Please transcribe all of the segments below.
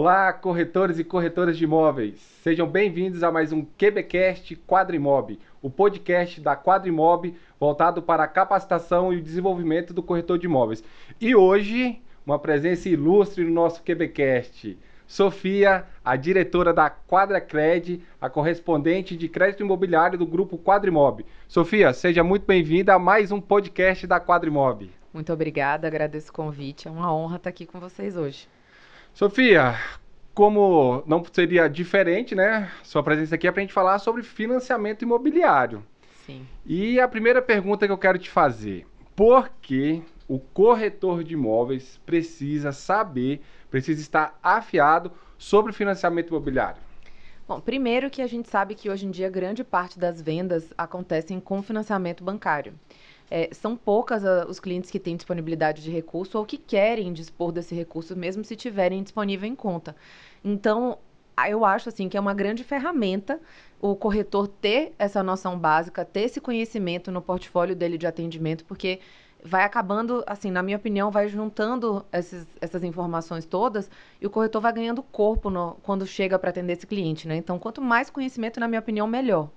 Olá, corretores e corretoras de imóveis. Sejam bem-vindos a mais um QBcast Quadrimob, o podcast da Quadrimob voltado para a capacitação e o desenvolvimento do corretor de imóveis. E hoje, uma presença ilustre no nosso QBcast. Sofia, a diretora da Quadracred, a correspondente de crédito imobiliário do grupo Quadrimob. Sofia, seja muito bem-vinda a mais um podcast da Quadrimob. Muito obrigada, agradeço o convite. É uma honra estar aqui com vocês hoje. Sofia, como não seria diferente, né? Sua presença aqui é para a gente falar sobre financiamento imobiliário. Sim. E a primeira pergunta que eu quero te fazer: por que o corretor de imóveis precisa saber, precisa estar afiado sobre financiamento imobiliário? Bom, primeiro que a gente sabe que hoje em dia grande parte das vendas acontecem com financiamento bancário. É, são poucas a, os clientes que têm disponibilidade de recurso ou que querem dispor desse recurso, mesmo se tiverem disponível em conta. Então, eu acho assim que é uma grande ferramenta o corretor ter essa noção básica, ter esse conhecimento no portfólio dele de atendimento, porque vai acabando, assim, na minha opinião, vai juntando esses, essas informações todas e o corretor vai ganhando corpo no, quando chega para atender esse cliente, né? Então, quanto mais conhecimento, na minha opinião, melhor.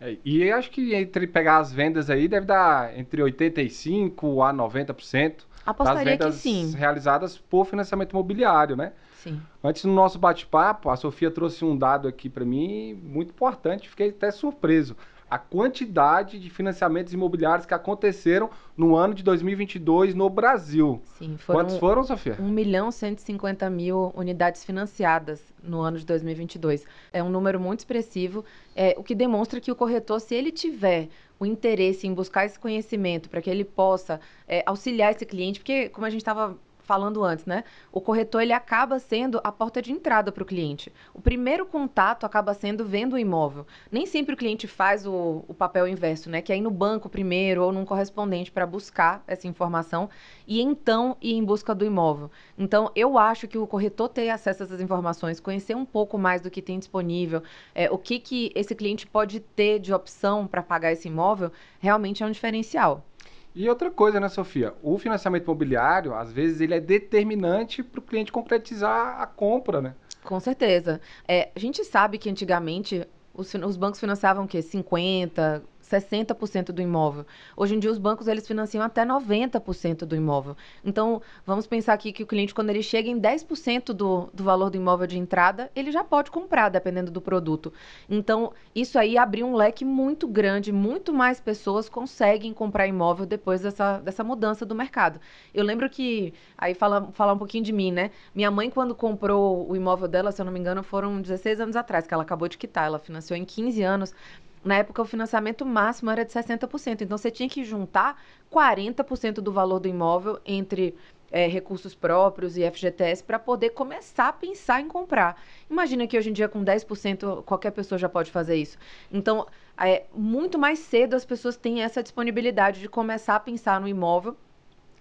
É, e acho que entre pegar as vendas aí deve dar entre 85% a 90% Apostaria das vendas que sim. realizadas por financiamento imobiliário, né? Sim. Antes no nosso bate-papo, a Sofia trouxe um dado aqui para mim muito importante, fiquei até surpreso a quantidade de financiamentos imobiliários que aconteceram no ano de 2022 no Brasil. Sim, foram Quantos foram, Sofia? 1 milhão 150 mil unidades financiadas no ano de 2022. É um número muito expressivo, é, o que demonstra que o corretor, se ele tiver o interesse em buscar esse conhecimento para que ele possa é, auxiliar esse cliente, porque, como a gente estava falando antes, né? O corretor ele acaba sendo a porta de entrada para o cliente. O primeiro contato acaba sendo vendo o imóvel. Nem sempre o cliente faz o, o papel inverso, né? Que é ir no banco primeiro ou num correspondente para buscar essa informação e então ir em busca do imóvel. Então, eu acho que o corretor ter acesso a essas informações, conhecer um pouco mais do que tem disponível, é, o que, que esse cliente pode ter de opção para pagar esse imóvel, realmente é um diferencial. E outra coisa, né, Sofia? O financiamento imobiliário, às vezes, ele é determinante para o cliente concretizar a compra, né? Com certeza. É, a gente sabe que antigamente os, os bancos financiavam o quê? 50, 60% do imóvel. Hoje em dia, os bancos eles financiam até 90% do imóvel. Então, vamos pensar aqui que o cliente, quando ele chega em 10% do, do valor do imóvel de entrada, ele já pode comprar, dependendo do produto. Então, isso aí abriu um leque muito grande, muito mais pessoas conseguem comprar imóvel depois dessa, dessa mudança do mercado. Eu lembro que, aí fala, falar um pouquinho de mim, né? Minha mãe, quando comprou o imóvel dela, se eu não me engano, foram 16 anos atrás, que ela acabou de quitar. Ela financiou em 15 anos. Na época, o financiamento máximo era de 60%. Então, você tinha que juntar 40% do valor do imóvel entre é, recursos próprios e FGTS para poder começar a pensar em comprar. Imagina que hoje em dia, com 10%, qualquer pessoa já pode fazer isso. Então, é, muito mais cedo as pessoas têm essa disponibilidade de começar a pensar no imóvel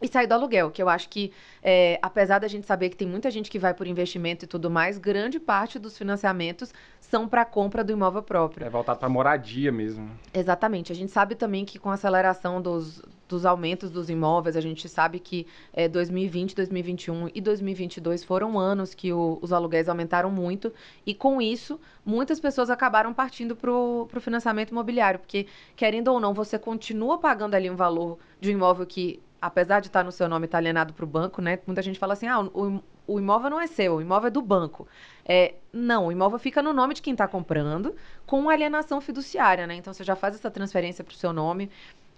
e sair do aluguel, que eu acho que, é, apesar da gente saber que tem muita gente que vai por investimento e tudo mais, grande parte dos financiamentos são para compra do imóvel próprio. É voltado para moradia mesmo. Exatamente. A gente sabe também que com a aceleração dos, dos aumentos dos imóveis, a gente sabe que é, 2020, 2021 e 2022 foram anos que o, os aluguéis aumentaram muito e com isso muitas pessoas acabaram partindo para o financiamento imobiliário, porque querendo ou não, você continua pagando ali um valor de um imóvel que apesar de estar no seu nome, está alienado para o banco, né? Muita gente fala assim, ah, o, o imóvel não é seu, o imóvel é do banco. É, não, o imóvel fica no nome de quem está comprando, com alienação fiduciária, né? Então você já faz essa transferência para o seu nome.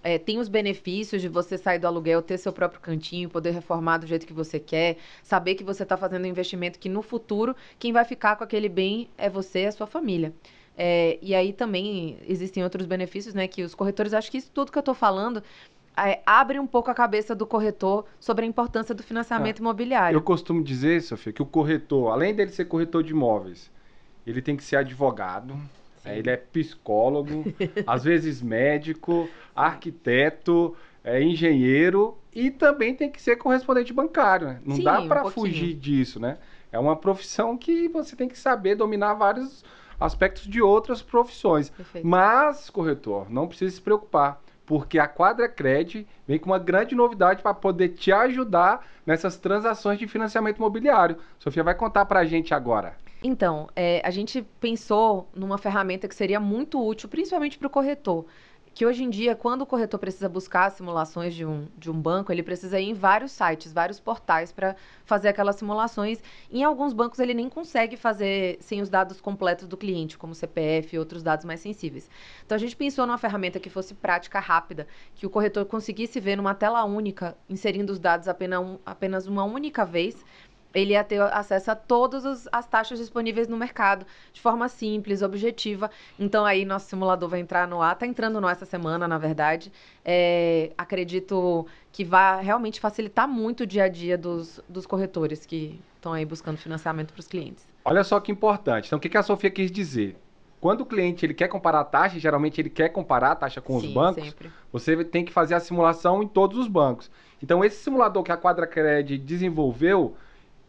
É, tem os benefícios de você sair do aluguel, ter seu próprio cantinho, poder reformar do jeito que você quer, saber que você está fazendo um investimento que no futuro quem vai ficar com aquele bem é você e a sua família. É, e aí também existem outros benefícios, né? Que os corretores, acho que isso tudo que eu estou falando é, abre um pouco a cabeça do corretor sobre a importância do financiamento é. imobiliário. Eu costumo dizer, Sofia, que o corretor, além dele ser corretor de imóveis, ele tem que ser advogado, é, ele é psicólogo, às vezes médico, arquiteto, é, engenheiro e também tem que ser correspondente bancário. Né? Não Sim, dá para um fugir disso, né? É uma profissão que você tem que saber dominar vários aspectos de outras profissões. Perfeito. Mas, corretor, não precisa se preocupar porque a Quadra Cred vem com uma grande novidade para poder te ajudar nessas transações de financiamento imobiliário. Sofia vai contar para a gente agora. Então, é, a gente pensou numa ferramenta que seria muito útil, principalmente para o corretor que hoje em dia, quando o corretor precisa buscar simulações de um, de um banco, ele precisa ir em vários sites, vários portais para fazer aquelas simulações. Em alguns bancos, ele nem consegue fazer sem os dados completos do cliente, como CPF e outros dados mais sensíveis. Então, a gente pensou numa ferramenta que fosse prática, rápida, que o corretor conseguisse ver numa tela única, inserindo os dados apenas, apenas uma única vez ele ia ter acesso a todas as taxas disponíveis no mercado, de forma simples, objetiva. Então, aí, nosso simulador vai entrar no ar. Está entrando no ar essa semana, na verdade. É, acredito que vai realmente facilitar muito o dia a dia dos, dos corretores que estão aí buscando financiamento para os clientes. Olha só que importante. Então, o que, que a Sofia quis dizer? Quando o cliente ele quer comparar a taxa, geralmente ele quer comparar a taxa com Sim, os bancos, sempre. você tem que fazer a simulação em todos os bancos. Então, esse simulador que a Quadracred desenvolveu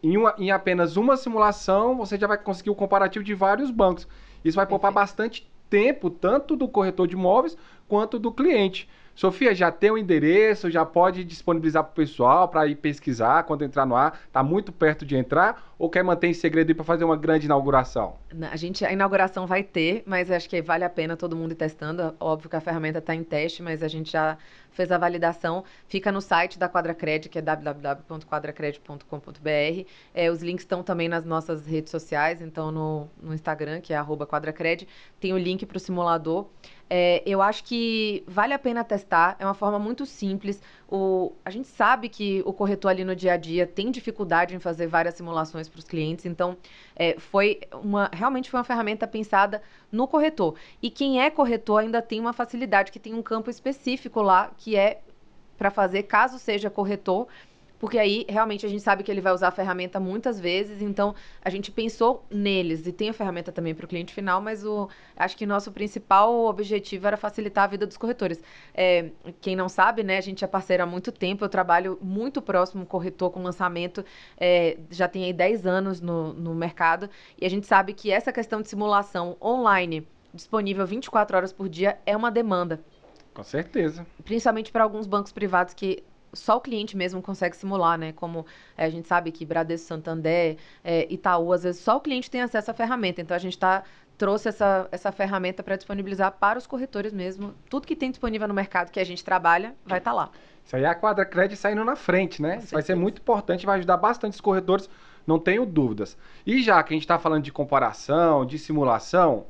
em, uma, em apenas uma simulação, você já vai conseguir o comparativo de vários bancos. Isso vai poupar bastante tempo, tanto do corretor de imóveis quanto do cliente. Sofia, já tem o endereço, já pode disponibilizar para o pessoal para ir pesquisar quando entrar no ar. Está muito perto de entrar ou quer manter em segredo para fazer uma grande inauguração? A gente, a inauguração vai ter, mas acho que vale a pena todo mundo ir testando. Óbvio que a ferramenta está em teste, mas a gente já fez a validação. Fica no site da Quadracred, que é www.quadracred.com.br. É, os links estão também nas nossas redes sociais, então no, no Instagram, que é @quadracred, tem o link para o simulador. É, eu acho que vale a pena testar, é uma forma muito simples. O, a gente sabe que o corretor ali no dia a dia tem dificuldade em fazer várias simulações para os clientes, então é, foi uma, realmente foi uma ferramenta pensada no corretor. E quem é corretor ainda tem uma facilidade, que tem um campo específico lá, que é para fazer, caso seja corretor, porque aí realmente a gente sabe que ele vai usar a ferramenta muitas vezes, então a gente pensou neles e tem a ferramenta também para o cliente final, mas o, acho que nosso principal objetivo era facilitar a vida dos corretores. É, quem não sabe, né, a gente é parceiro há muito tempo, eu trabalho muito próximo corretor com lançamento, é, já tem aí 10 anos no, no mercado, e a gente sabe que essa questão de simulação online disponível 24 horas por dia é uma demanda. Com certeza. Principalmente para alguns bancos privados que só o cliente mesmo consegue simular, né? Como é, a gente sabe que Bradesco, Santander, é, Itaú, às vezes só o cliente tem acesso à ferramenta. Então a gente está trouxe essa, essa ferramenta para disponibilizar para os corretores mesmo. Tudo que tem disponível no mercado que a gente trabalha vai estar tá lá. Isso aí é a Quadra Credit saindo na frente, né? Vai ser muito importante, vai ajudar bastante os corretores, não tenho dúvidas. E já que a gente está falando de comparação, de simulação,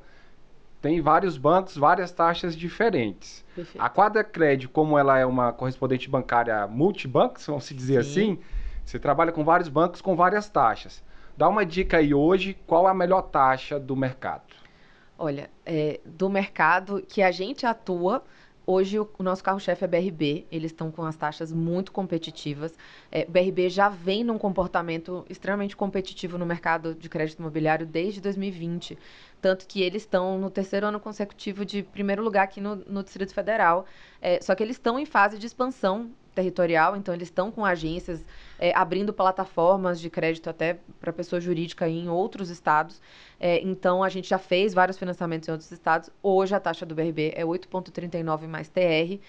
tem vários bancos, várias taxas diferentes. Perfeito. A Quadracred, como ela é uma correspondente bancária multibanco, vamos se dizer Sim. assim, você trabalha com vários bancos com várias taxas. Dá uma dica aí hoje, qual a melhor taxa do mercado? Olha, é, do mercado que a gente atua, Hoje o, nosso carro-chefe é BRB, eles estão com as taxas muito competitivas. É, BRB já vem num comportamento extremamente competitivo no mercado de crédito imobiliário desde 2020. Tanto que eles estão no terceiro ano consecutivo de primeiro lugar aqui no, no Distrito Federal. É, só que eles estão em fase de expansão territorial, então eles estão com agências é, abrindo plataformas de crédito até para pessoa jurídica em outros estados. É, então a gente já fez vários financiamentos em outros estados. Hoje a taxa do BRB é 8,39 mais TR.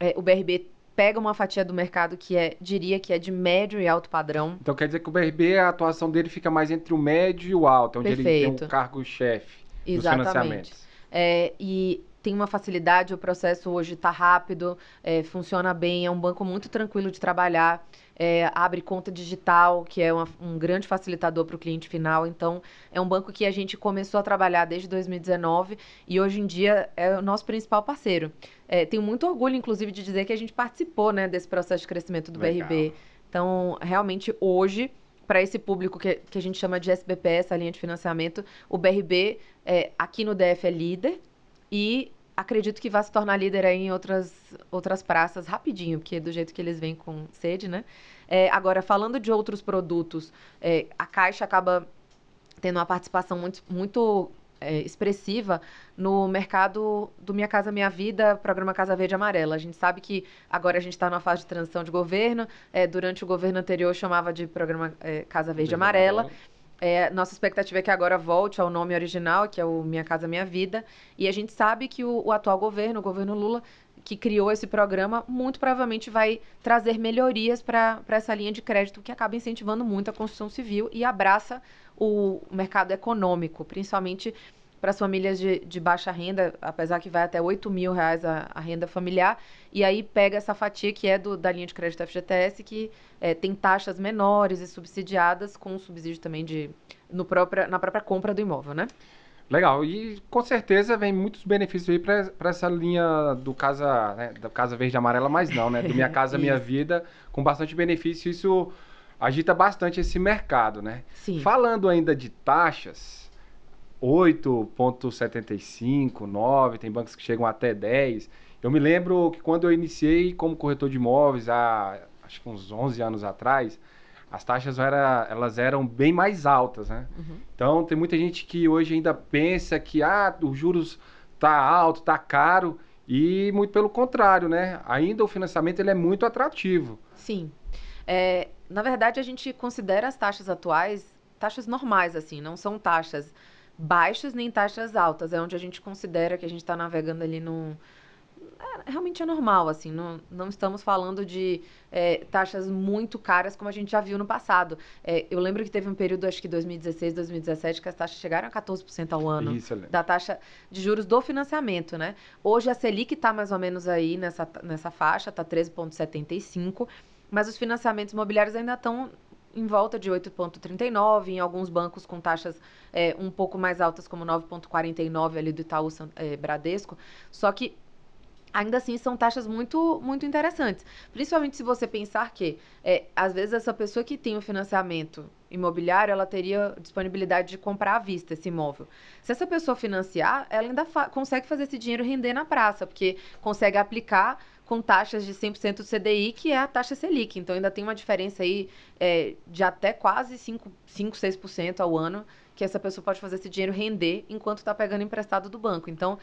É, o BRB pega uma fatia do mercado que é, diria que é de médio e alto padrão. Então quer dizer que o BRB, a atuação dele fica mais entre o médio e o alto, onde Perfeito. ele tem um cargo-chefe dos financiamentos. É, e tem uma facilidade, o processo hoje está rápido, é, funciona bem, é um banco muito tranquilo de trabalhar, é, abre conta digital, que é uma, um grande facilitador para o cliente final. Então, é um banco que a gente começou a trabalhar desde 2019 e hoje em dia é o nosso principal parceiro. É, tenho muito orgulho, inclusive, de dizer que a gente participou né, desse processo de crescimento do Legal. BRB. Então, realmente, hoje para esse público que, que a gente chama de SBPS, a linha de financiamento, o BRB é, aqui no DF é líder e acredito que vai se tornar líder aí em outras, outras praças rapidinho, porque do jeito que eles vêm com sede, né? É, agora, falando de outros produtos, é, a Caixa acaba tendo uma participação muito, muito é, expressiva no mercado do Minha Casa Minha Vida, programa Casa Verde Amarela. A gente sabe que agora a gente está numa fase de transição de governo. É, durante o governo anterior chamava de programa é, Casa Verde, Verde Amarela. Amarela. É, nossa expectativa é que agora volte ao nome original, que é o Minha Casa Minha Vida. E a gente sabe que o, o atual governo, o governo Lula, que criou esse programa, muito provavelmente vai trazer melhorias para essa linha de crédito que acaba incentivando muito a construção civil e abraça o mercado econômico, principalmente para as famílias de, de, baixa renda, apesar que vai até 8 mil reais a, a, renda familiar, e aí pega essa fatia que é do, da linha de crédito FGTS, que é, tem taxas menores e subsidiadas, com subsídio também de, no própria, na própria compra do imóvel, né? Legal, e com certeza vem muitos benefícios aí para essa linha do Casa, né, da Casa Verde e Amarela, mas não, né? Do Minha Casa Minha Vida, com bastante benefício, isso agita bastante esse mercado, né? Sim. Falando ainda de taxas, 8,75, 9, tem bancos que chegam até 10. Eu me lembro que quando eu iniciei como corretor de imóveis, há acho que uns 11 anos atrás, as taxas era, elas eram bem mais altas, né? Uhum. Então tem muita gente que hoje ainda pensa que ah, os juros tá alto, tá caro e muito pelo contrário, né? Ainda o financiamento ele é muito atrativo. Sim. É, na verdade a gente considera as taxas atuais taxas normais assim, não são taxas baixas nem taxas altas. É onde a gente considera que a gente está navegando ali no. É, realmente é normal, assim, não, não estamos falando de é, taxas muito caras como a gente já viu no passado. É, eu lembro que teve um período, acho que 2016, 2017, que as taxas chegaram a 14% ao ano Isso, da taxa de juros do financiamento, né? Hoje a Selic está mais ou menos aí nessa, nessa faixa, está 13,75%, mas os financiamentos imobiliários ainda estão em volta de 8,39, em alguns bancos com taxas é, um pouco mais altas, como 9,49 ali do Itaú é, Bradesco. Só que ainda assim são taxas muito, muito interessantes. Principalmente se você pensar que, é, às vezes, essa pessoa que tem o financiamento imobiliário, ela teria disponibilidade de comprar à vista esse imóvel. Se essa pessoa financiar, ela ainda fa consegue fazer esse dinheiro render na praça, porque consegue aplicar com taxas de 100% do CDI, que é a taxa Selic. Então, ainda tem uma diferença aí é, de até quase 5, 5 6% ao ano que essa pessoa pode fazer esse dinheiro render enquanto está pegando emprestado do banco. Então,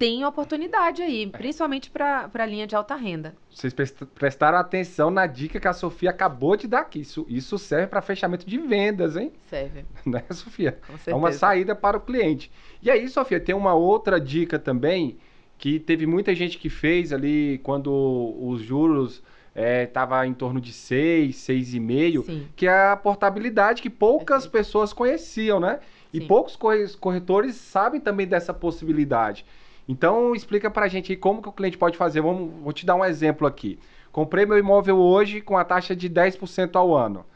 tem oportunidade aí, principalmente para a linha de alta renda. Vocês prestaram atenção na dica que a Sofia acabou de dar aqui. Isso, isso serve para fechamento de vendas, hein? Serve. Né, Sofia? Com certeza. É uma saída para o cliente. E aí, Sofia, tem uma outra dica também que teve muita gente que fez ali quando os juros estava é, em torno de 6, 6,5, que é a portabilidade que poucas pessoas conheciam, né? E Sim. poucos corretores sabem também dessa possibilidade. Então, explica para a gente aí como que o cliente pode fazer. Vamos, vou te dar um exemplo aqui. Comprei meu imóvel hoje com a taxa de 10% ao ano.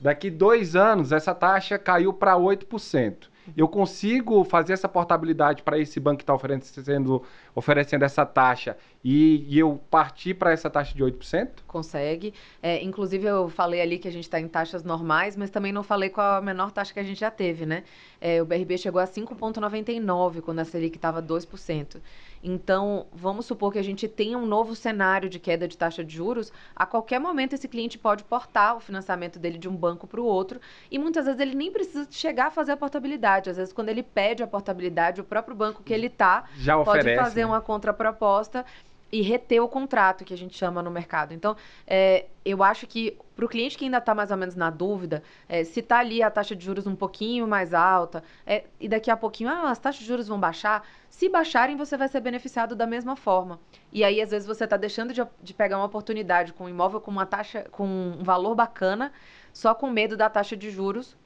Daqui dois anos, essa taxa caiu para 8% eu consigo fazer essa portabilidade para esse banco que está oferecendo, oferecendo essa taxa e, e eu partir para essa taxa de 8%? Consegue. É, inclusive, eu falei ali que a gente está em taxas normais, mas também não falei qual a menor taxa que a gente já teve, né? É, o BRB chegou a 5,99 quando a Selic estava 2%. Então, vamos supor que a gente tenha um novo cenário de queda de taxa de juros. A qualquer momento, esse cliente pode portar o financiamento dele de um banco para o outro. E muitas vezes ele nem precisa chegar a fazer a portabilidade. Às vezes, quando ele pede a portabilidade, o próprio banco que ele está pode fazer né? uma contraproposta e reter o contrato, que a gente chama no mercado. Então, é, eu acho que para o cliente que ainda está mais ou menos na dúvida, é, se está ali a taxa de juros um pouquinho mais alta, é, e daqui a pouquinho, ah, as taxas de juros vão baixar, se baixarem, você vai ser beneficiado da mesma forma. E aí, às vezes, você está deixando de, de, pegar uma oportunidade com um imóvel com uma taxa, com um valor bacana, só com medo da taxa de juros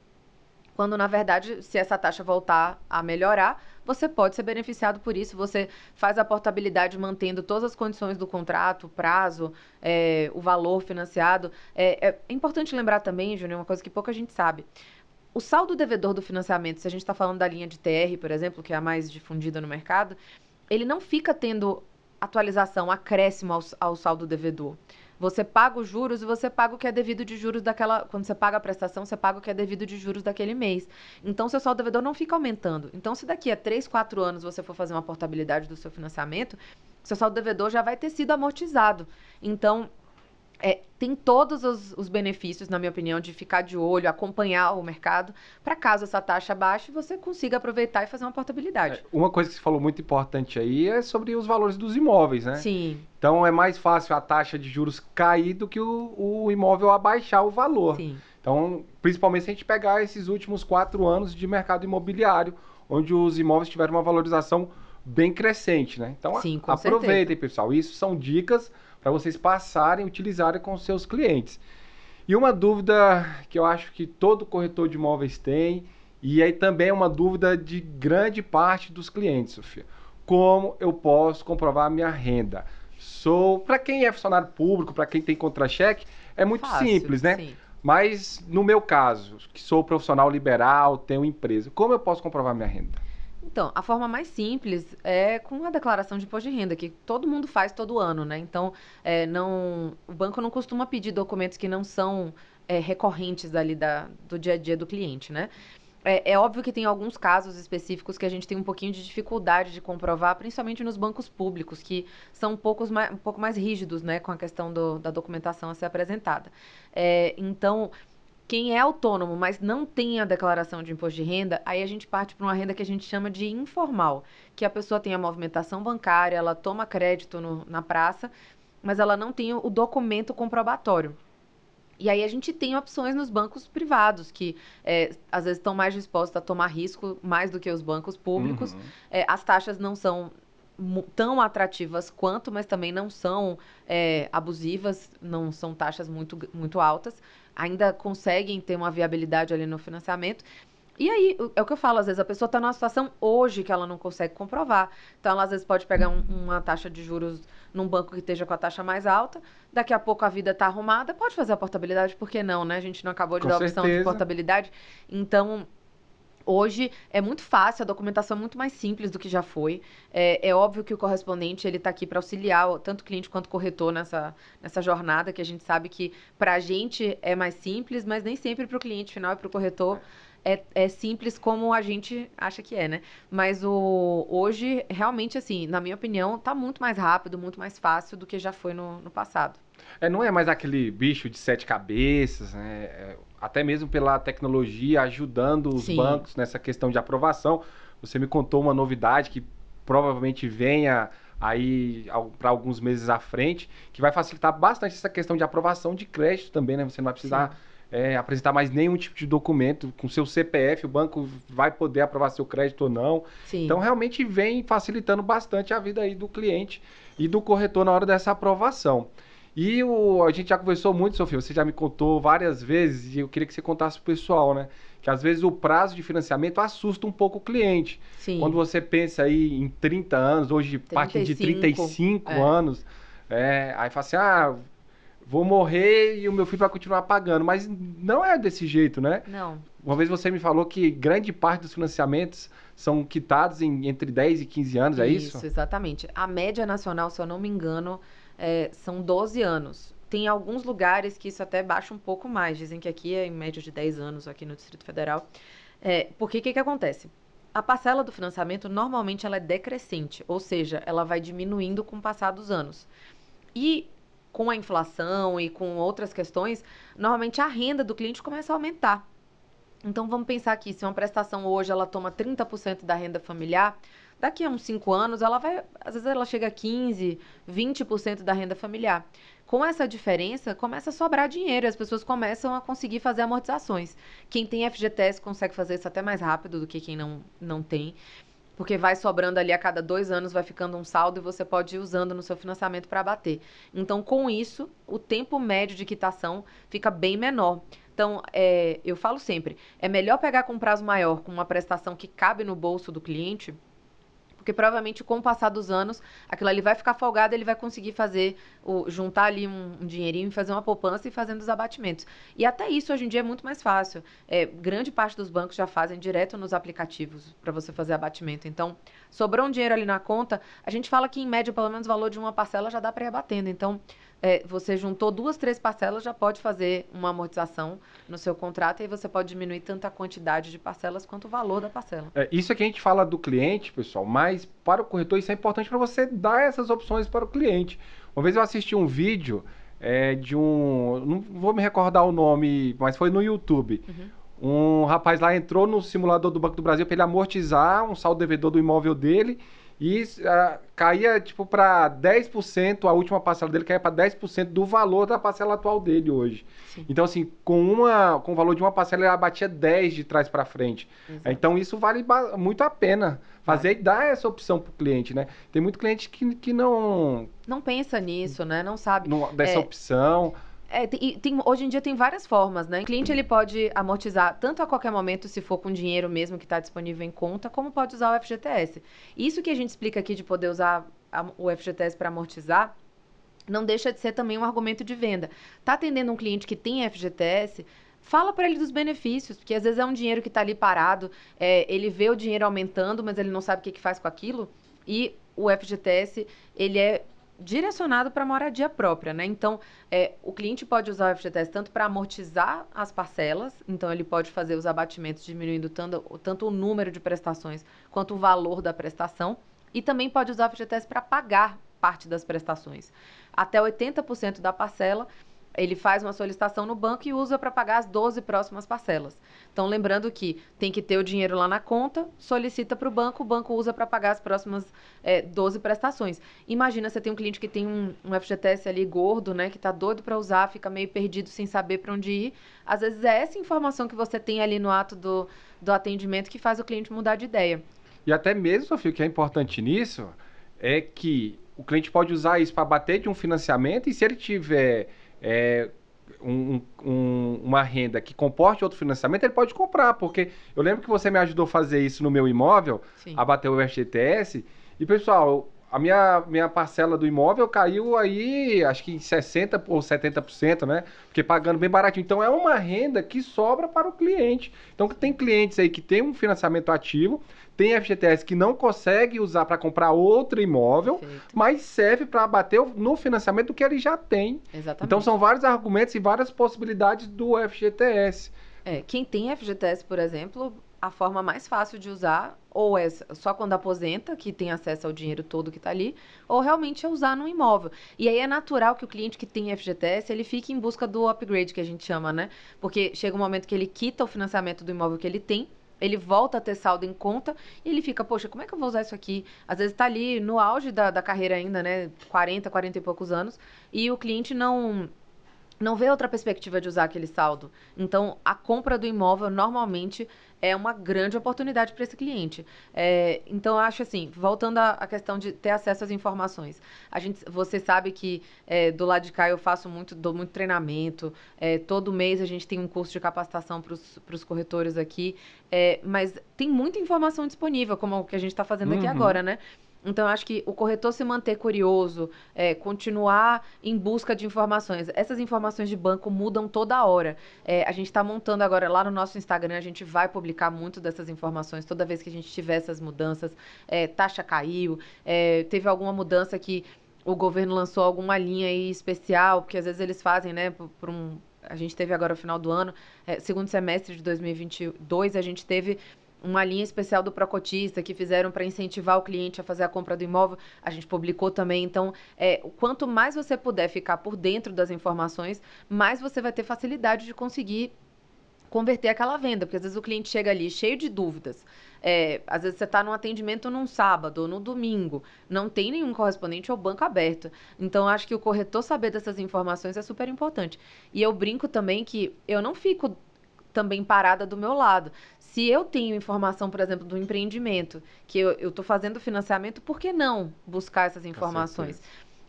quando na verdade, se essa taxa voltar a melhorar, você pode ser beneficiado por isso. Você faz a portabilidade mantendo todas as condições do contrato, o prazo, é, o valor financiado. É, é, importante lembrar também, Júnior, uma coisa que pouca gente sabe. O saldo devedor do financiamento, se a gente está falando da linha de TR, por exemplo, que é a mais difundida no mercado, ele não fica tendo atualização, acréscimo ao, ao saldo devedor. Você paga os juros e você paga o que é devido de juros daquela. Quando você paga a prestação, você paga o que é devido de juros daquele mês. Então, seu saldo devedor não fica aumentando. Então, se daqui a 3, 4 anos você for fazer uma portabilidade do seu financiamento, seu saldo devedor já vai ter sido amortizado. Então, é, tem todos os, os, benefícios, na minha opinião, de ficar de olho, acompanhar o mercado, para caso essa taxa baixe, você consiga aproveitar e fazer uma portabilidade. É, uma coisa que você falou muito importante aí é sobre os valores dos imóveis, né? Sim. Então é mais fácil a taxa de juros cair do que o, o imóvel abaixar o valor. Sim. Então, principalmente se a gente pegar esses últimos quatro anos de mercado imobiliário, onde os imóveis tiveram uma valorização bem crescente, né? Então Sim, com aproveitem, certeza. pessoal. Isso são dicas para vocês passarem, utilizarem com seus clientes. E uma dúvida que eu acho que todo corretor de imóveis tem, e aí também é uma dúvida de grande parte dos clientes, Sofia. Como eu posso comprovar minha renda? Sou, para quem é funcionário público, para quem tem contra-cheque, é muito Fácil, simples, né? sim. Mas no meu caso, que sou profissional liberal, tenho empresa, como eu posso comprovar minha renda? Então, a forma mais simples é com a declaração de imposto de renda, que todo mundo faz todo ano, né? Então, é, não, o banco não costuma pedir documentos que não são é, recorrentes ali da, do dia a dia do cliente, né? É, é óbvio que tem alguns casos específicos que a gente tem um pouquinho de dificuldade de comprovar, principalmente nos bancos públicos, que são um, mais, um pouco mais rígidos, né, com a questão do- da documentação a ser apresentada. É, então, quem é autônomo, mas não tem a declaração de imposto de renda, aí a gente parte para uma renda que a gente chama de informal, que a pessoa tem a movimentação bancária, ela toma crédito no- na praça, mas ela não tem o documento comprobatório. E aí a gente tem opções nos bancos privados, que é, às vezes estão mais dispostos a tomar risco mais do que os bancos públicos. Uhum. É, as taxas não são tão atrativas quanto, mas também não são é, abusivas, não são taxas muito, muito altas. Ainda conseguem ter uma viabilidade ali no financiamento. E aí, é o que eu falo, às vezes a pessoa está numa situação hoje que ela não consegue comprovar. Então, ela às vezes pode pegar um- uma taxa de juros num banco que esteja com a taxa mais alta, daqui a pouco a vida está arrumada, pode fazer a portabilidade, por que não, né? A gente não acabou de Com dar a opção de portabilidade. Então, Hoje é muito fácil, a documentação é muito mais simples do que já foi. É, é óbvio que o correspondente ele está aqui para auxiliar tanto o cliente quanto o corretor nessa, nessa jornada, que a gente sabe que para a gente é mais simples, mas nem sempre para o cliente final e para o corretor é, é simples como a gente acha que é, né? Mas o, hoje, realmente, assim, na minha opinião, está muito mais rápido, muito mais fácil do que já foi no, no passado. É, não é mais aquele bicho de sete cabeças, né? É, até mesmo pela tecnologia ajudando os Sim. bancos nessa questão de aprovação. Você me contou uma novidade que provavelmente venha aí para alguns meses à frente, que vai facilitar bastante essa questão de aprovação de crédito também, né? Você não vai precisar é, apresentar mais nenhum tipo de documento com seu CPF, o banco vai poder aprovar seu crédito ou não. Sim. Então realmente vem facilitando bastante a vida aí do cliente e do corretor na hora dessa aprovação. E o, a gente já conversou muito, Sofia, você já me contou várias vezes e eu queria que você contasse pro pessoal, né? Que às vezes o prazo de financiamento assusta um pouco o cliente. Sim. Quando você pensa aí em 30 anos, hoje a partir de 35, 35 é. anos, é, aí fala assim, ah, vou morrer e o meu filho vai continuar pagando. Mas não é desse jeito, né? Não. Uma vez você me falou que grande parte dos financiamentos são quitados em entre 10 e 15 anos, é isso? Isso, exatamente. A média nacional, se eu não me engano, é, são 12 anos. Tem alguns lugares que isso até baixa um pouco mais. Dizem que aqui é em média de 10 anos, aqui no Distrito Federal. É, porque o que, que acontece? A parcela do financiamento, normalmente, ela é decrescente. Ou seja, ela vai diminuindo com o passar dos anos. E com a inflação e com outras questões, normalmente a renda do cliente começa a aumentar. Então vamos pensar aqui, se uma prestação hoje ela toma 30% da renda familiar, daqui a uns 5 anos ela vai, às vezes ela chega a 15, 20% da renda familiar. Com essa diferença, começa a sobrar dinheiro, e as pessoas começam a conseguir fazer amortizações. Quem tem FGTS consegue fazer isso até mais rápido do que quem não, não tem. Porque vai sobrando ali a cada dois anos, vai ficando um saldo e você pode ir usando no seu financiamento para abater. Então, com isso, o tempo médio de quitação fica bem menor. Então, é, eu falo sempre, é melhor pegar com prazo maior, com uma prestação que cabe no bolso do cliente, porque provavelmente com o passar dos anos, aquilo ali vai ficar folgado, ele vai conseguir fazer, o, juntar ali um, um dinheirinho, fazer uma poupança e fazendo os abatimentos. E até isso hoje em dia é muito mais fácil. É, grande parte dos bancos já fazem direto nos aplicativos para você fazer abatimento. Então, sobrou um dinheiro ali na conta, a gente fala que em média pelo menos o valor de uma parcela já dá para ir abatendo. Então, é, você juntou duas, três parcelas, já pode fazer uma amortização no seu contrato e aí você pode diminuir tanto a quantidade de parcelas quanto o valor da parcela. É, isso aqui a gente fala do cliente, pessoal, mas para o corretor isso é importante para você dar essas opções para o cliente. Uma vez eu assisti um vídeo é, de um. Não vou me recordar o nome, mas foi no YouTube. Um rapaz lá entrou no simulador do Banco do Brasil para ele amortizar um saldo devedor do imóvel dele e uh, caía tipo para 10%, a última parcela dele caía para 10% do valor da parcela atual dele hoje. Sim. Então assim, com uma com o valor de uma parcela ele abatia 10 de trás para frente. Exato. Então isso vale muito a pena fazer e dar essa opção para o cliente, né? Tem muito cliente que, que não não pensa nisso, né? Não sabe não, dessa é... opção. É, tem, tem, hoje em dia tem várias formas, né? O cliente ele pode amortizar tanto a qualquer momento, se for com dinheiro mesmo que está disponível em conta, como pode usar o FGTS. Isso que a gente explica aqui de poder usar a, o FGTS para amortizar, não deixa de ser também um argumento de venda. Tá atendendo um cliente que tem FGTS, fala para ele dos benefícios, porque às vezes é um dinheiro que está ali parado, é, ele vê o dinheiro aumentando, mas ele não sabe o que, que faz com aquilo. E o FGTS, ele é direcionado para moradia própria, né? Então, é, o cliente pode usar o FGTS tanto para amortizar as parcelas, então ele pode fazer os abatimentos diminuindo tanto, tanto o número de prestações quanto o valor da prestação, e também pode usar o FGTS para pagar parte das prestações. Até 80% da parcela ele faz uma solicitação no banco e usa para pagar as 12 próximas parcelas. Então, lembrando que tem que ter o dinheiro lá na conta, solicita para o banco, o banco usa para pagar as próximas é, 12 prestações. Imagina, você tem um cliente que tem um, um FGTS ali gordo, né, que está doido para usar, fica meio perdido sem saber para onde ir. Às vezes é essa informação que você tem ali no ato do, do atendimento que faz o cliente mudar de ideia. E até mesmo, Sofia, o que é importante nisso é que o cliente pode usar isso para bater de um financiamento e se ele tiver é, um, um, uma renda que comporte outro financiamento, ele pode comprar, porque eu lembro que você me ajudou a fazer isso no meu imóvel, Sim. a bater o FGTS, e pessoal, a minha, minha parcela do imóvel caiu aí, acho que em 60% ou 70%, né? Porque pagando bem baratinho. Então é uma renda que sobra para o cliente. Então tem clientes aí que tem um financiamento ativo, tem FGTS que não consegue usar para comprar outro imóvel, Perfeito. mas serve para bater no financiamento do que ele já tem. Exatamente. Então são vários argumentos e várias possibilidades do FGTS. É, quem tem FGTS, por exemplo, a forma mais fácil de usar ou é só quando aposenta, que tem acesso ao dinheiro todo que está ali, ou realmente é usar no imóvel. E aí é natural que o cliente que tem FGTS, ele fique em busca do upgrade, que a gente chama, né? Porque chega um momento que ele quita o financiamento do imóvel que ele tem, ele volta a ter saldo em conta e ele fica, poxa, como é que eu vou usar isso aqui? Às vezes está ali no auge da, da carreira ainda, né? 40, 40 e poucos anos, e o cliente não não vê outra perspectiva de usar aquele saldo. Então, a compra do imóvel normalmente é uma grande oportunidade para esse cliente. É, então, eu acho assim, voltando à, à, questão de ter acesso às informações. A gente, você sabe que é, do lado de cá eu faço muito, dou muito treinamento. É, todo mês a gente tem um curso de capacitação para os corretores aqui. É, mas tem muita informação disponível, como o que a gente está fazendo uhum. aqui agora, né? Então, acho que o corretor se manter curioso, é, continuar em busca de informações. Essas informações de banco mudam toda hora. É, a gente está montando agora lá no nosso Instagram, a gente vai publicar muito dessas informações toda vez que a gente tiver essas mudanças. É, taxa caiu, é, teve alguma mudança que o governo lançou alguma linha aí especial, porque às vezes eles fazem, né, por, um. A gente teve agora o final do ano, é, segundo semestre de 2022, a gente teve uma linha especial do Procotista que fizeram para incentivar o cliente a fazer a compra do imóvel. A gente publicou também. Então, é, quanto mais você puder ficar por dentro das informações, mais você vai ter facilidade de conseguir converter aquela venda, porque às vezes o cliente chega ali cheio de dúvidas. É, às vezes você está num atendimento num sábado ou no domingo, não tem nenhum correspondente ao banco aberto. Então, acho que o corretor saber dessas informações é super importante. E eu brinco também que eu não fico também parada do meu lado. Se eu tenho informação, por exemplo, do empreendimento, que eu estou fazendo financiamento, por que não buscar essas informações?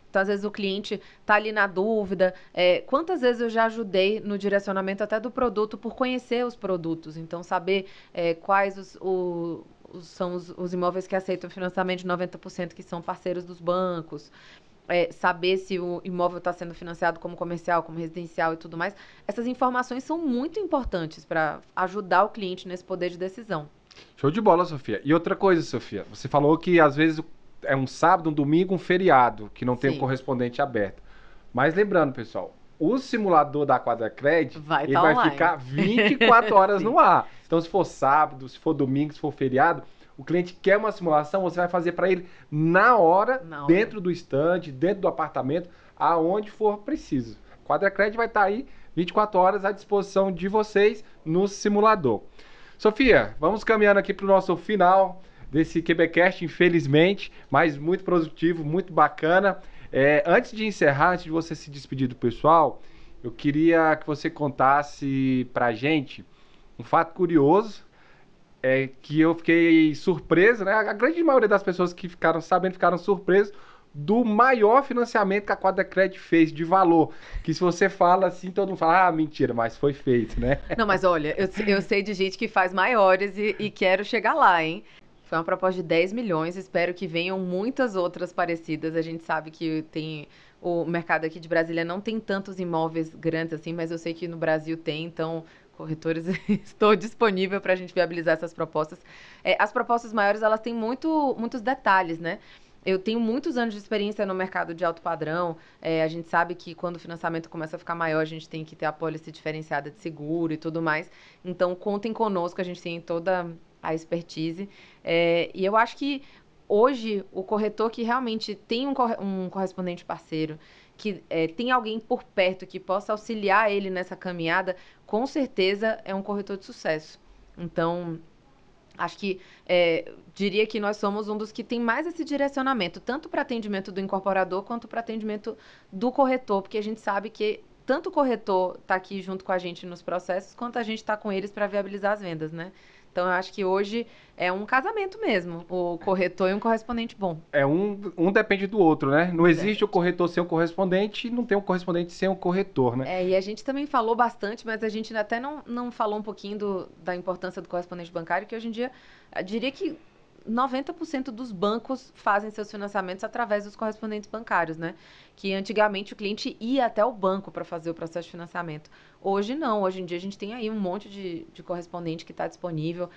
Então, às vezes, o cliente está ali na dúvida. É, quantas vezes eu já ajudei no direcionamento até do produto por conhecer os produtos? Então, saber é, quais os, o, os, são os, os imóveis que aceitam financiamento de 90% que são parceiros dos bancos é, saber se o imóvel está sendo financiado como comercial, como residencial e tudo mais. Essas informações são muito importantes para ajudar o cliente nesse poder de decisão. Show de bola, Sofia. E outra coisa, Sofia, você falou que às vezes é um sábado, um domingo, um feriado, que não tem Sim. um correspondente aberto. Mas lembrando, pessoal, o simulador da Quadra Credit, vai ele tá vai online. ficar 24 horas no ar. Então, se for sábado, se for domingo, se for feriado, o cliente quer uma simulação, você vai fazer para ele na hora, na hora, dentro do estande, dentro do apartamento, aonde for preciso. Quadracred vai estar tá aí 24 horas à disposição de vocês no simulador. Sofia, vamos caminhando aqui para o nosso final desse QBcast, infelizmente, mas muito produtivo, muito bacana. É, antes de encerrar, antes de você se despedir do pessoal, eu queria que você contasse pra gente um fato curioso é, que eu fiquei surpreso, né? A grande maioria das pessoas que ficaram sabendo ficaram surpresos do maior financiamento que a Quadra Credit fez de valor. Que se você fala assim, todo mundo fala, ah, mentira, mas foi feito, né? Não, mas olha, eu, eu sei de gente que faz maiores e, e quero chegar lá, hein? Foi uma proposta de 10 milhões, espero que venham muitas outras parecidas. A gente sabe que tem o mercado aqui de Brasília não tem tantos imóveis grandes assim, mas eu sei que no Brasil tem, então corretores, estou disponível para a gente viabilizar essas propostas. É, as propostas maiores, elas têm muito, muitos detalhes, né? Eu tenho muitos anos de experiência no mercado de alto padrão. É, a gente sabe que quando o financiamento começa a ficar maior, a gente tem que ter a pólice diferenciada de seguro e tudo mais. Então, contem conosco, a gente tem toda a expertise. É, e eu acho que hoje o corretor que realmente tem um, um correspondente parceiro, que é, tem alguém por perto que possa auxiliar ele nessa caminhada, com certeza é um corretor de sucesso. Então, acho que é, diria que nós somos um dos que tem mais esse direcionamento, tanto para atendimento do incorporador quanto para atendimento do corretor, porque a gente sabe que tanto o corretor está aqui junto com a gente nos processos, quanto a gente está com eles para viabilizar as vendas, né? Então, eu acho que hoje é um casamento mesmo, o corretor e um correspondente bom. É um, um depende do outro, né? Não existe o corretor sem o correspondente e não tem o correspondente sem o corretor, né? É, e a gente também falou bastante, mas a gente até não, não falou um pouquinho do, da importância do correspondente bancário, que hoje em dia, eu diria que 90% dos bancos fazem seus financiamentos através dos correspondentes bancários, né? Que antigamente o cliente ia até o banco para fazer o processo de financiamento. Hoje não, hoje em dia a gente tem aí um monte de, de correspondente que está disponível,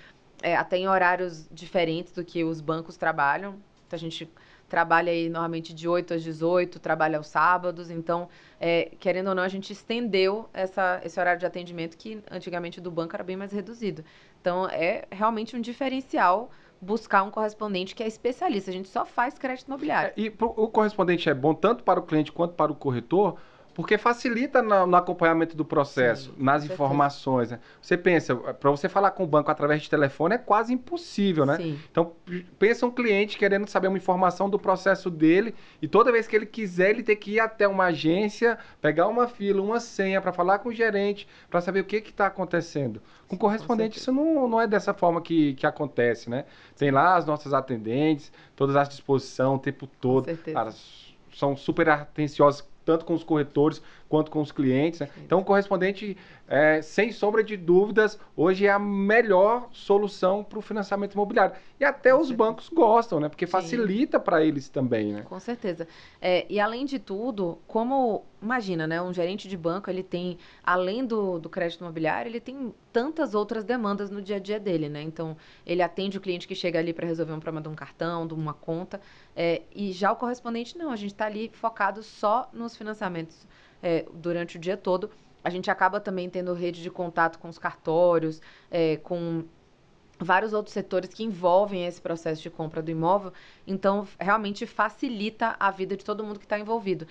é, até em horários diferentes do que os bancos trabalham. Então a gente trabalha aí normalmente de 8 às 18, trabalha aos sábados, então, é, querendo ou não, a gente estendeu essa, esse horário de atendimento que antigamente do banco era bem mais reduzido. Então, é realmente um diferencial buscar um correspondente que é especialista. A gente só faz crédito imobiliário. É, e pro, o correspondente é bom tanto para o cliente quanto para o corretor, porque facilita no, no acompanhamento do processo, Sim, nas informações. Né? Você pensa, para você falar com o banco através de telefone é quase impossível, né? Sim. Então, pensa um cliente querendo saber uma informação do processo dele e toda vez que ele quiser, ele tem que ir até uma agência, pegar uma fila, uma senha para falar com o gerente, para saber o que está acontecendo. Com o correspondente, com isso não, não é dessa forma que, que acontece, né? Tem lá as nossas atendentes, todas à disposição o tempo todo. Com certeza. Cara, são super atenciosas tanto com os corretores quanto com os clientes. Né? Então, o correspondente, é, sem sombra de dúvidas, hoje é a melhor solução para o financiamento imobiliário. E até com os certeza. bancos gostam, né? Porque facilita para eles também, né? Com certeza. É, e além de tudo, como imagina, né? Um gerente de banco ele tem, além do, do crédito imobiliário, ele tem tantas outras demandas no dia a dia dele, né? Então, ele atende o cliente que chega ali para resolver um problema de um cartão, de uma conta. É, e já o correspondente não, a gente está ali focado só nos financiamentos é, durante o dia todo. A gente acaba também tendo rede de contato com os cartórios, é, com vários outros setores que envolvem esse processo de compra do imóvel. Então, realmente facilita a vida de todo mundo que está envolvido.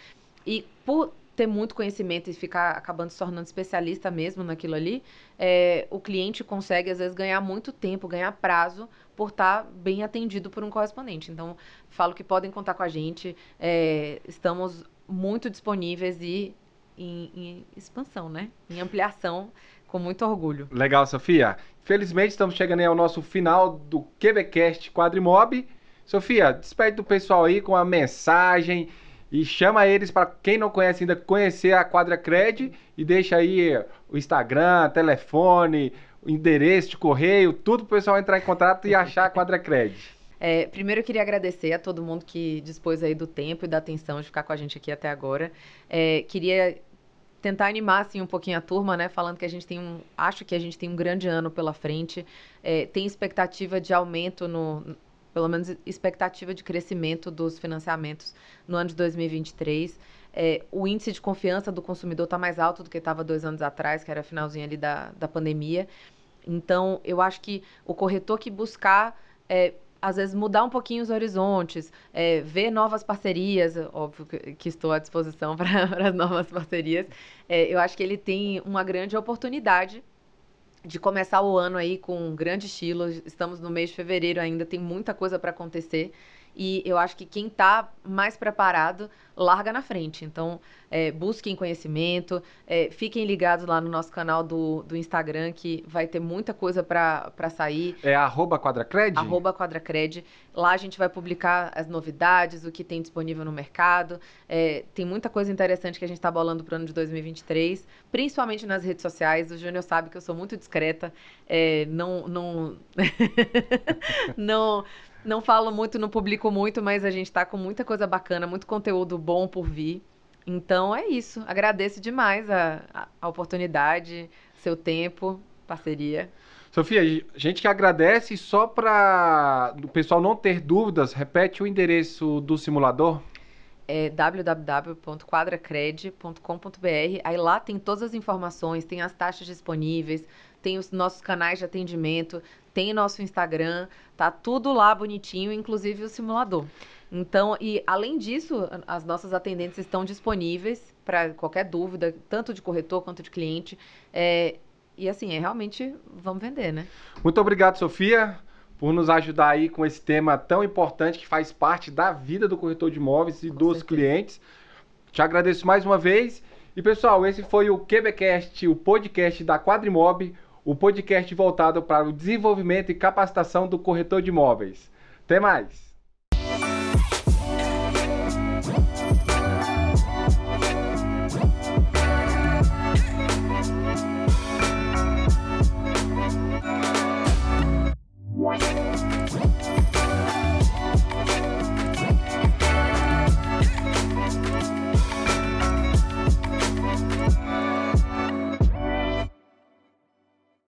E por ter muito conhecimento e ficar acabando se tornando especialista mesmo naquilo ali, é, o cliente consegue, às vezes, ganhar muito tempo, ganhar prazo por estar tá bem atendido por um correspondente. Então, falo que podem contar com a gente. É, estamos muito disponíveis e em, em, expansão, né? Em ampliação, com muito orgulho. Legal, Sofia. Felizmente estamos chegando ao nosso final do QBcast Quadrimob. Sofia, despede do pessoal aí com a mensagem e chama eles para quem não conhece ainda conhecer a Quadra Cred e deixa aí o Instagram, telefone, endereço de correio, tudo para o pessoal entrar em contato e achar a Quadra Cred. É, primeiro eu queria agradecer a todo mundo que dispôs aí do tempo e da atenção de ficar com a gente aqui até agora. É, queria tentar animar assim um pouquinho a turma, né? Falando que a gente tem um, acho que a gente tem um grande ano pela frente. É, tem expectativa de aumento no, pelo menos expectativa de crescimento dos financiamentos no ano de 2023. É, o índice de confiança do consumidor está mais alto do que estava dois anos atrás, que era finalzinho ali da, da pandemia. Então, eu acho que o corretor que buscar é, às vezes mudar um pouquinho os horizontes, é, ver novas parcerias, óbvio que, estou à disposição para as novas parcerias. É, eu acho que ele tem uma grande oportunidade de começar o ano aí com um grande estilo. Estamos no mês de fevereiro ainda, tem muita coisa para acontecer. E eu acho que quem está mais preparado larga na frente. Então, é, busquem conhecimento, é, fiquem ligados lá no nosso canal do, do Instagram, que vai ter muita coisa para sair. É arroba quadracred? Arroba quadracred. Lá a gente vai publicar as novidades, o que tem disponível no mercado. É, tem muita coisa interessante que a gente está bolando para o ano de 2023, principalmente nas redes sociais. O Júnior sabe que eu sou muito discreta, é, não, não, não, não falo muito, não publico muito, mas a gente está com muita coisa bacana, muito conteúdo bom por vir. Então é isso. Agradeço demais a, a, a oportunidade, seu tempo, parceria. Sofia, a gente que agradece. Só para o pessoal não ter dúvidas, repete o endereço do simulador é www.quadracred.com.br. Aí lá tem todas as informações, tem as taxas disponíveis, tem os nossos canais de atendimento, tem nosso Instagram, tá tudo lá bonitinho, inclusive o simulador. Então, e além disso, as nossas atendentes estão disponíveis para qualquer dúvida, tanto de corretor quanto de cliente. É, e assim, é realmente vamos vender, né? Muito obrigado, Sofia, por nos ajudar aí com esse tema tão importante que faz parte da vida do corretor de imóveis e com dos certeza. clientes. Te agradeço mais uma vez. E pessoal, esse foi o QBcast, o podcast da Quadrimob o podcast voltado para o desenvolvimento e capacitação do corretor de imóveis. Até mais!